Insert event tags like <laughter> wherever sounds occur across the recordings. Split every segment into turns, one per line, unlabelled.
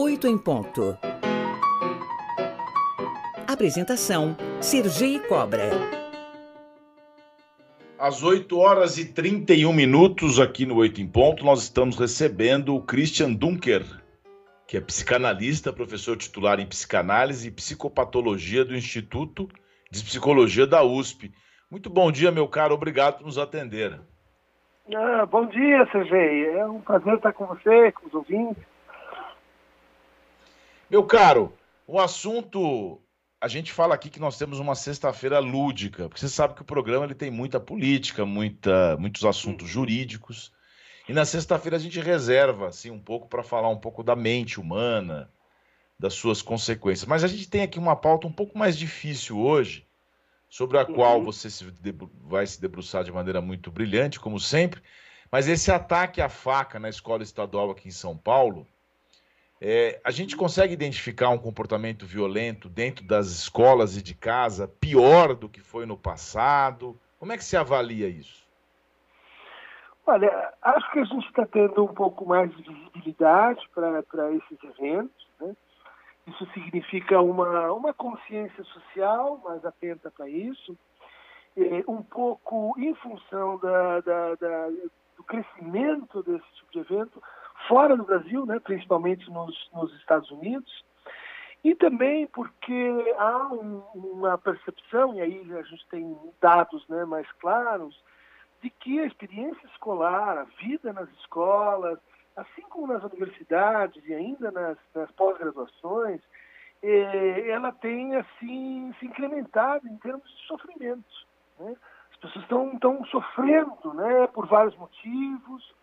8 em ponto. Apresentação: Sergi Cobra.
Às 8 horas e 31 minutos, aqui no 8 em Ponto, nós estamos recebendo o Christian Dunker, que é psicanalista, professor titular em psicanálise e psicopatologia do Instituto de Psicologia da USP. Muito bom dia, meu caro, obrigado por nos atender.
Ah, bom dia, Sergei. É um prazer estar com você, com os ouvintes.
Meu caro, o assunto. A gente fala aqui que nós temos uma sexta-feira lúdica, porque você sabe que o programa ele tem muita política, muita, muitos assuntos jurídicos. E na sexta-feira a gente reserva assim um pouco para falar um pouco da mente humana, das suas consequências. Mas a gente tem aqui uma pauta um pouco mais difícil hoje, sobre a uhum. qual você se vai se debruçar de maneira muito brilhante, como sempre. Mas esse ataque à faca na escola estadual aqui em São Paulo, é, a gente consegue identificar um comportamento violento dentro das escolas e de casa pior do que foi no passado? Como é que se avalia isso?
Olha, acho que a gente está tendo um pouco mais de visibilidade para esses eventos. Né? Isso significa uma, uma consciência social mais atenta para isso, é, um pouco em função da, da, da, do crescimento desse tipo de evento fora do Brasil, né, principalmente nos, nos Estados Unidos, e também porque há um, uma percepção, e aí a gente tem dados né, mais claros, de que a experiência escolar, a vida nas escolas, assim como nas universidades e ainda nas, nas pós-graduações, eh, ela tem assim se incrementado em termos de sofrimento. Né? As pessoas estão, estão sofrendo né, por vários motivos,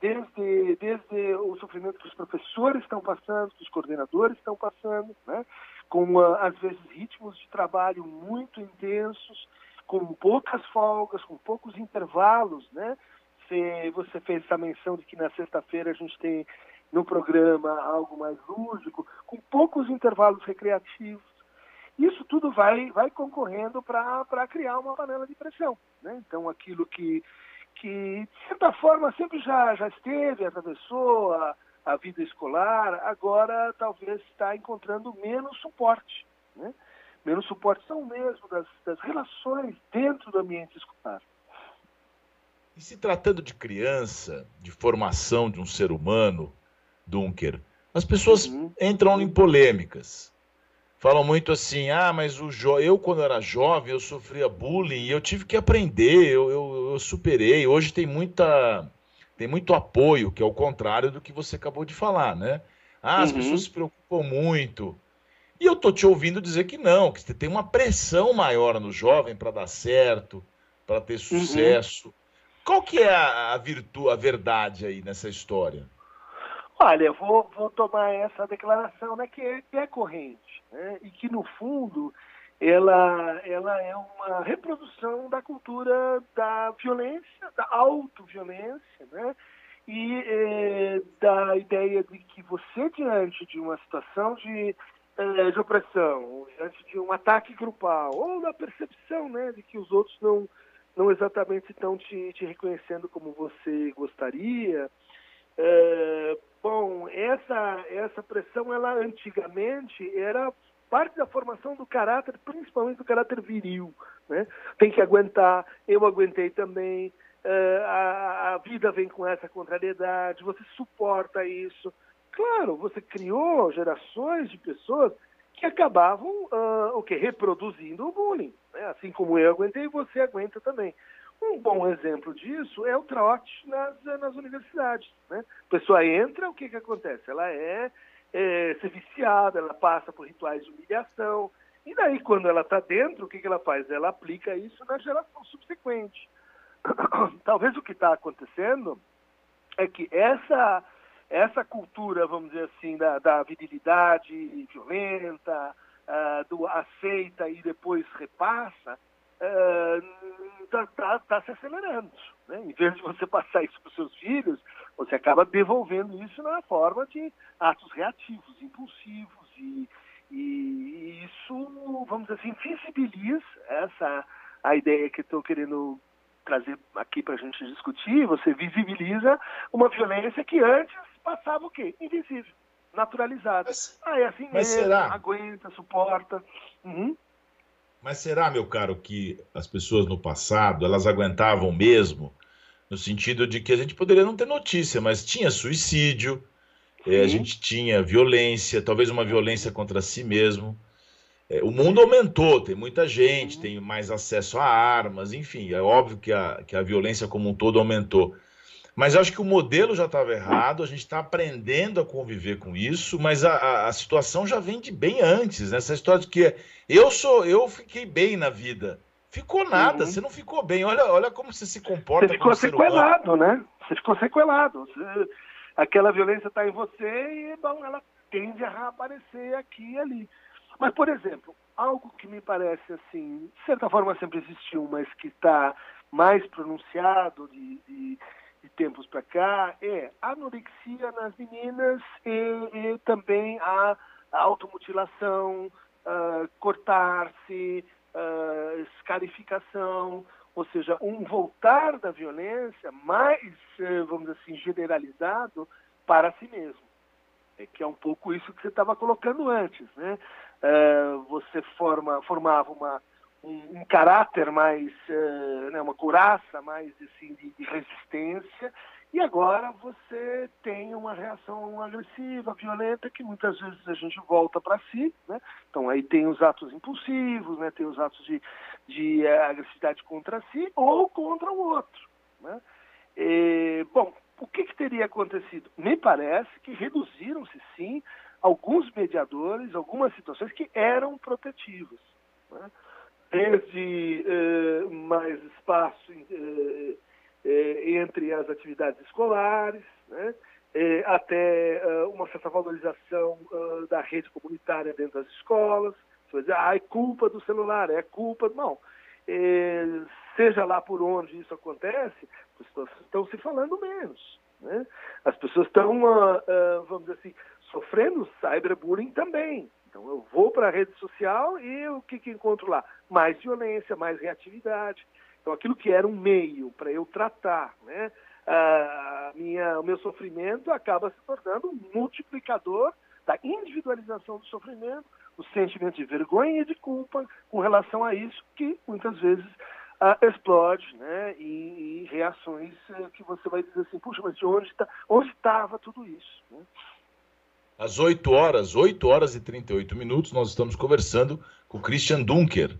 desde, desde o sofrimento que os professores estão passando, que os coordenadores estão passando, né? com ah, às vezes ritmos de trabalho muito intensos, com poucas folgas, com poucos intervalos, né? Você, você fez essa menção de que na sexta-feira a gente tem no programa algo mais lúdico, com poucos intervalos recreativos. Isso tudo vai, vai concorrendo para criar uma panela de pressão. Né? Então, aquilo que, que, de certa forma, sempre já, já esteve, atravessou a, a vida escolar, agora talvez está encontrando menos suporte. Né? Menos suporte são mesmo das, das relações dentro do ambiente escolar.
E se tratando de criança, de formação de um ser humano, Dunker, as pessoas uhum. entram em polêmicas. Falam muito assim, ah, mas o jo... eu quando era jovem eu sofria bullying e eu tive que aprender, eu, eu, eu superei. Hoje tem muita tem muito apoio, que é o contrário do que você acabou de falar, né? Ah, as uhum. pessoas se preocupam muito. E eu tô te ouvindo dizer que não, que você tem uma pressão maior no jovem para dar certo, para ter uhum. sucesso. Uhum. Qual que é a, a virtude, a verdade aí nessa história?
Olha, eu vou, vou tomar essa declaração né, que, é, que é corrente né, e que, no fundo, ela, ela é uma reprodução da cultura da violência, da autoviolência, né, e é, da ideia de que você, diante de uma situação de, é, de opressão, diante de um ataque grupal, ou da percepção né, de que os outros não, não exatamente estão te, te reconhecendo como você gostaria, é, bom, essa, essa pressão, ela antigamente era parte da formação do caráter, principalmente do caráter viril. Né? Tem que aguentar, eu aguentei também, é, a, a vida vem com essa contrariedade, você suporta isso. Claro, você criou gerações de pessoas que acabavam uh, o que reproduzindo o bullying, né? assim como eu aguentei, você aguenta também. Um bom exemplo disso é o trote nas, nas universidades. Né? A pessoa entra, o que, que acontece? Ela é, é ser viciada, ela passa por rituais de humilhação. E daí, quando ela está dentro, o que, que ela faz? Ela aplica isso na geração subsequente. <coughs> Talvez o que está acontecendo é que essa, essa cultura, vamos dizer assim, da, da virilidade violenta, uh, do aceita e depois repassa, está tá, tá se acelerando. Né? Em vez de você passar isso para os seus filhos, você acaba devolvendo isso na forma de atos reativos, impulsivos. E, e isso, vamos dizer assim, visibiliza essa a ideia que estou querendo trazer aqui para a gente discutir. Você visibiliza uma violência que antes passava o quê? Invisível. naturalizada. Mas, ah, é assim mesmo, será? aguenta, suporta. Uhum.
Mas será, meu caro, que as pessoas no passado, elas aguentavam mesmo? No sentido de que a gente poderia não ter notícia, mas tinha suicídio, é, a gente tinha violência, talvez uma violência contra si mesmo. É, o mundo aumentou, tem muita gente, tem mais acesso a armas, enfim, é óbvio que a, que a violência como um todo aumentou. Mas acho que o modelo já estava errado, a gente está aprendendo a conviver com isso, mas a, a, a, situação já vem de bem antes, né? Essa história de que eu sou, eu fiquei bem na vida. Ficou nada, uhum. você não ficou bem. Olha, olha como você se comporta.
Você ficou sequelado, né? Você ficou sequelado. Você, aquela violência está em você e bom, ela tende a reaparecer aqui e ali. Mas, por exemplo, algo que me parece assim, de certa forma sempre existiu, mas que está mais pronunciado de, de de tempos para cá é anorexia nas meninas e, e também a, automutilação, uh, cortar-se, uh, escarificação, ou seja, um voltar da violência mais, eh, vamos dizer assim, generalizado para si mesmo. É que é um pouco isso que você estava colocando antes, né? Uh, você forma, formava uma um, um caráter mais, uh, né, uma couraça mais assim, de, de, resistência, e agora você tem uma reação agressiva, violenta, que muitas vezes a gente volta para si. Né? Então aí tem os atos impulsivos, né? tem os atos de, de uh, agressividade contra si ou contra o outro. Né? E, bom, o que, que teria acontecido? Me parece que reduziram-se sim alguns mediadores, algumas situações que eram protetivas. Né? Desde eh, mais espaço eh, eh, entre as atividades escolares, né, até uma certa valorização da rede comunitária dentro das escolas. Você vai dizer, ah, é culpa do celular, é culpa. Não. seja lá por onde isso acontece, as pessoas estão se falando menos. Né? As pessoas estão, ah, ah, vamos dizer assim, sofrendo cyberbullying também. Então eu vou para a rede social e o que, que encontro lá? Mais violência, mais reatividade. Então aquilo que era um meio para eu tratar, né? A minha, o meu sofrimento acaba se tornando um multiplicador da individualização do sofrimento, o sentimento de vergonha e de culpa com relação a isso, que muitas vezes explode né, em, em reações uh, que você vai dizer assim, puxa, mas de onde está onde estava tudo isso? Né?
Às 8 horas, 8 horas e 38 minutos, nós estamos conversando com o Christian Dunker,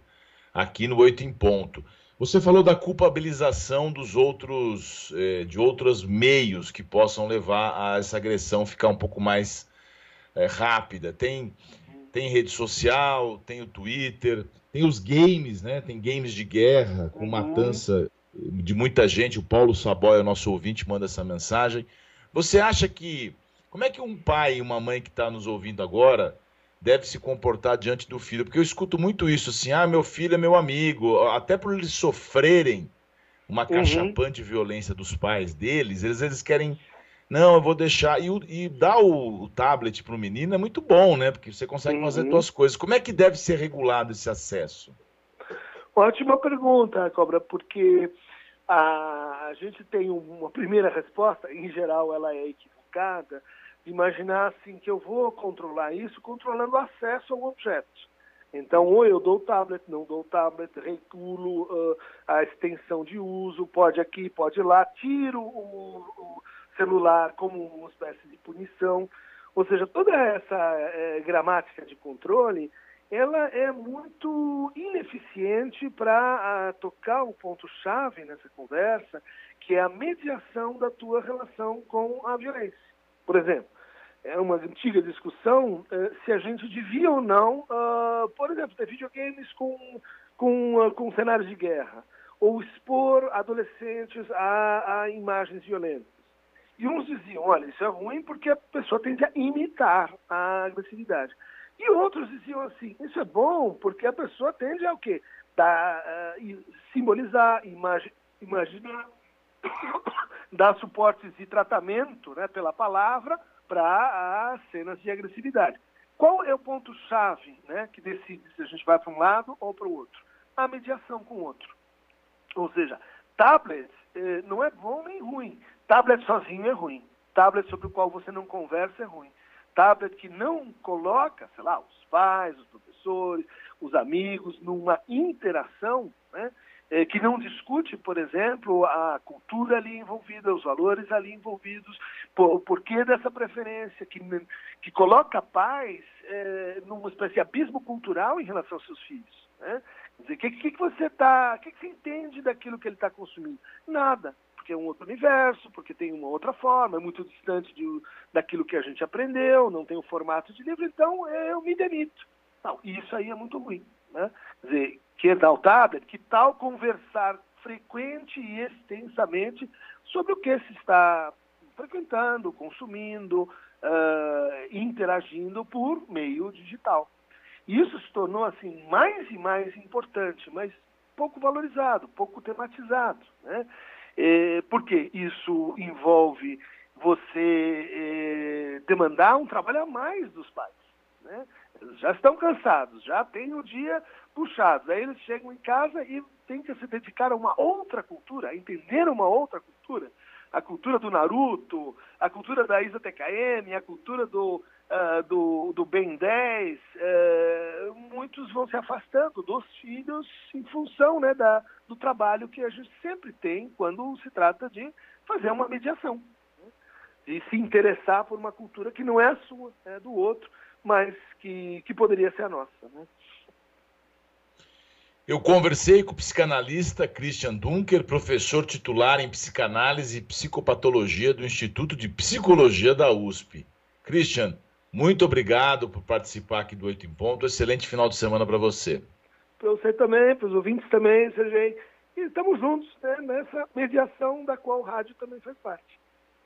aqui no Oito em Ponto. Você falou da culpabilização dos outros, eh, de outros meios que possam levar a essa agressão ficar um pouco mais eh, rápida. Tem, tem rede social, tem o Twitter, tem os games, né? Tem games de guerra com uhum. matança de muita gente. O Paulo Saboia, nosso ouvinte, manda essa mensagem. Você acha que como é que um pai e uma mãe que está nos ouvindo agora deve se comportar diante do filho? Porque eu escuto muito isso, assim, ah, meu filho é meu amigo, até por eles sofrerem uma cachapã uhum. de violência dos pais deles, eles, eles querem, não, eu vou deixar, e, e dar o, o tablet para o menino é muito bom, né? Porque você consegue uhum. fazer suas coisas. Como é que deve ser regulado esse acesso?
Ótima pergunta, Cobra, porque a, a gente tem uma primeira resposta, em geral ela é equivocada, imaginar assim que eu vou controlar isso controlando o acesso ao objeto. Então, ou eu dou o tablet, não dou o tablet, regulo uh, a extensão de uso, pode aqui, pode lá, tiro o, o, celular como uma espécie de punição. Ou seja, toda essa é, gramática de controle, ela é muito ineficiente para uh, tocar o ponto-chave nessa conversa, que é a mediação da tua relação com a violência. Por exemplo, é uma antiga discussão uh, se a gente devia ou não, uh, por exemplo, ter videogames com, com, uh, com cenários de guerra, ou expor adolescentes a, a, imagens violentas. E uns diziam, olha, isso é ruim porque a pessoa tende a imitar a agressividade. E outros diziam assim, isso é bom porque a pessoa tende a o quê? Da, simbolizar, imagi imaginar, <coughs> dar suportes de tratamento né, pela palavra para as cenas de agressividade. Qual é o ponto-chave né, que decide se a gente vai para um lado ou para o outro? A mediação com o outro. Ou seja, tablet eh, não é bom nem ruim. Tablet sozinho é ruim. Tablet sobre o qual você não conversa é ruim. tablet que não coloca, sei lá, os pais, os professores, os amigos numa interação, né? É, que não discute, por exemplo, a cultura ali envolvida, os valores ali envolvidos, por, porquê dessa preferência, que, que coloca pais é, numa espécie de abismo cultural em relação aos seus filhos. Né? Quer dizer, o que, que, que, você tá, que, que você entende daquilo que ele está consumindo? Nada, porque é um outro universo, porque tem uma outra forma, é muito distante de, daquilo que a gente aprendeu, não tem o formato de livro, então eu me demito. Não, isso aí é muito ruim. Né? Quer dizer, que exaltada, que tal conversar frequente e extensamente sobre o que se está frequentando, consumindo, uh, interagindo por meio digital. Isso se tornou assim mais e mais importante, mas pouco valorizado, pouco tematizado, né? É, porque isso envolve você é, demandar um trabalho a mais dos pais, né? Já estão cansados, já têm o dia puxado. Aí eles chegam em casa e têm que se dedicar a uma outra cultura, a entender uma outra cultura. A cultura do Naruto, a cultura da Isa TKM, a cultura do, uh, do, do Ben 10. Uh, eh, muitos vão se afastando dos filhos em função né, da, do trabalho que a gente sempre tem quando se trata de fazer uma mediação. Né? De se interessar por uma cultura que não é a sua, é do outro mas que, que poderia ser a nossa. Né?
Eu conversei com o psicanalista Christian Dunker, professor titular em psicanálise e psicopatologia do Instituto de Psicologia da USP. Christian, muito obrigado por participar aqui do Oito em Ponto. Excelente final de semana para você.
Para você também, para os ouvintes também, Sergei. E estamos juntos né, nessa mediação da qual o rádio também faz parte.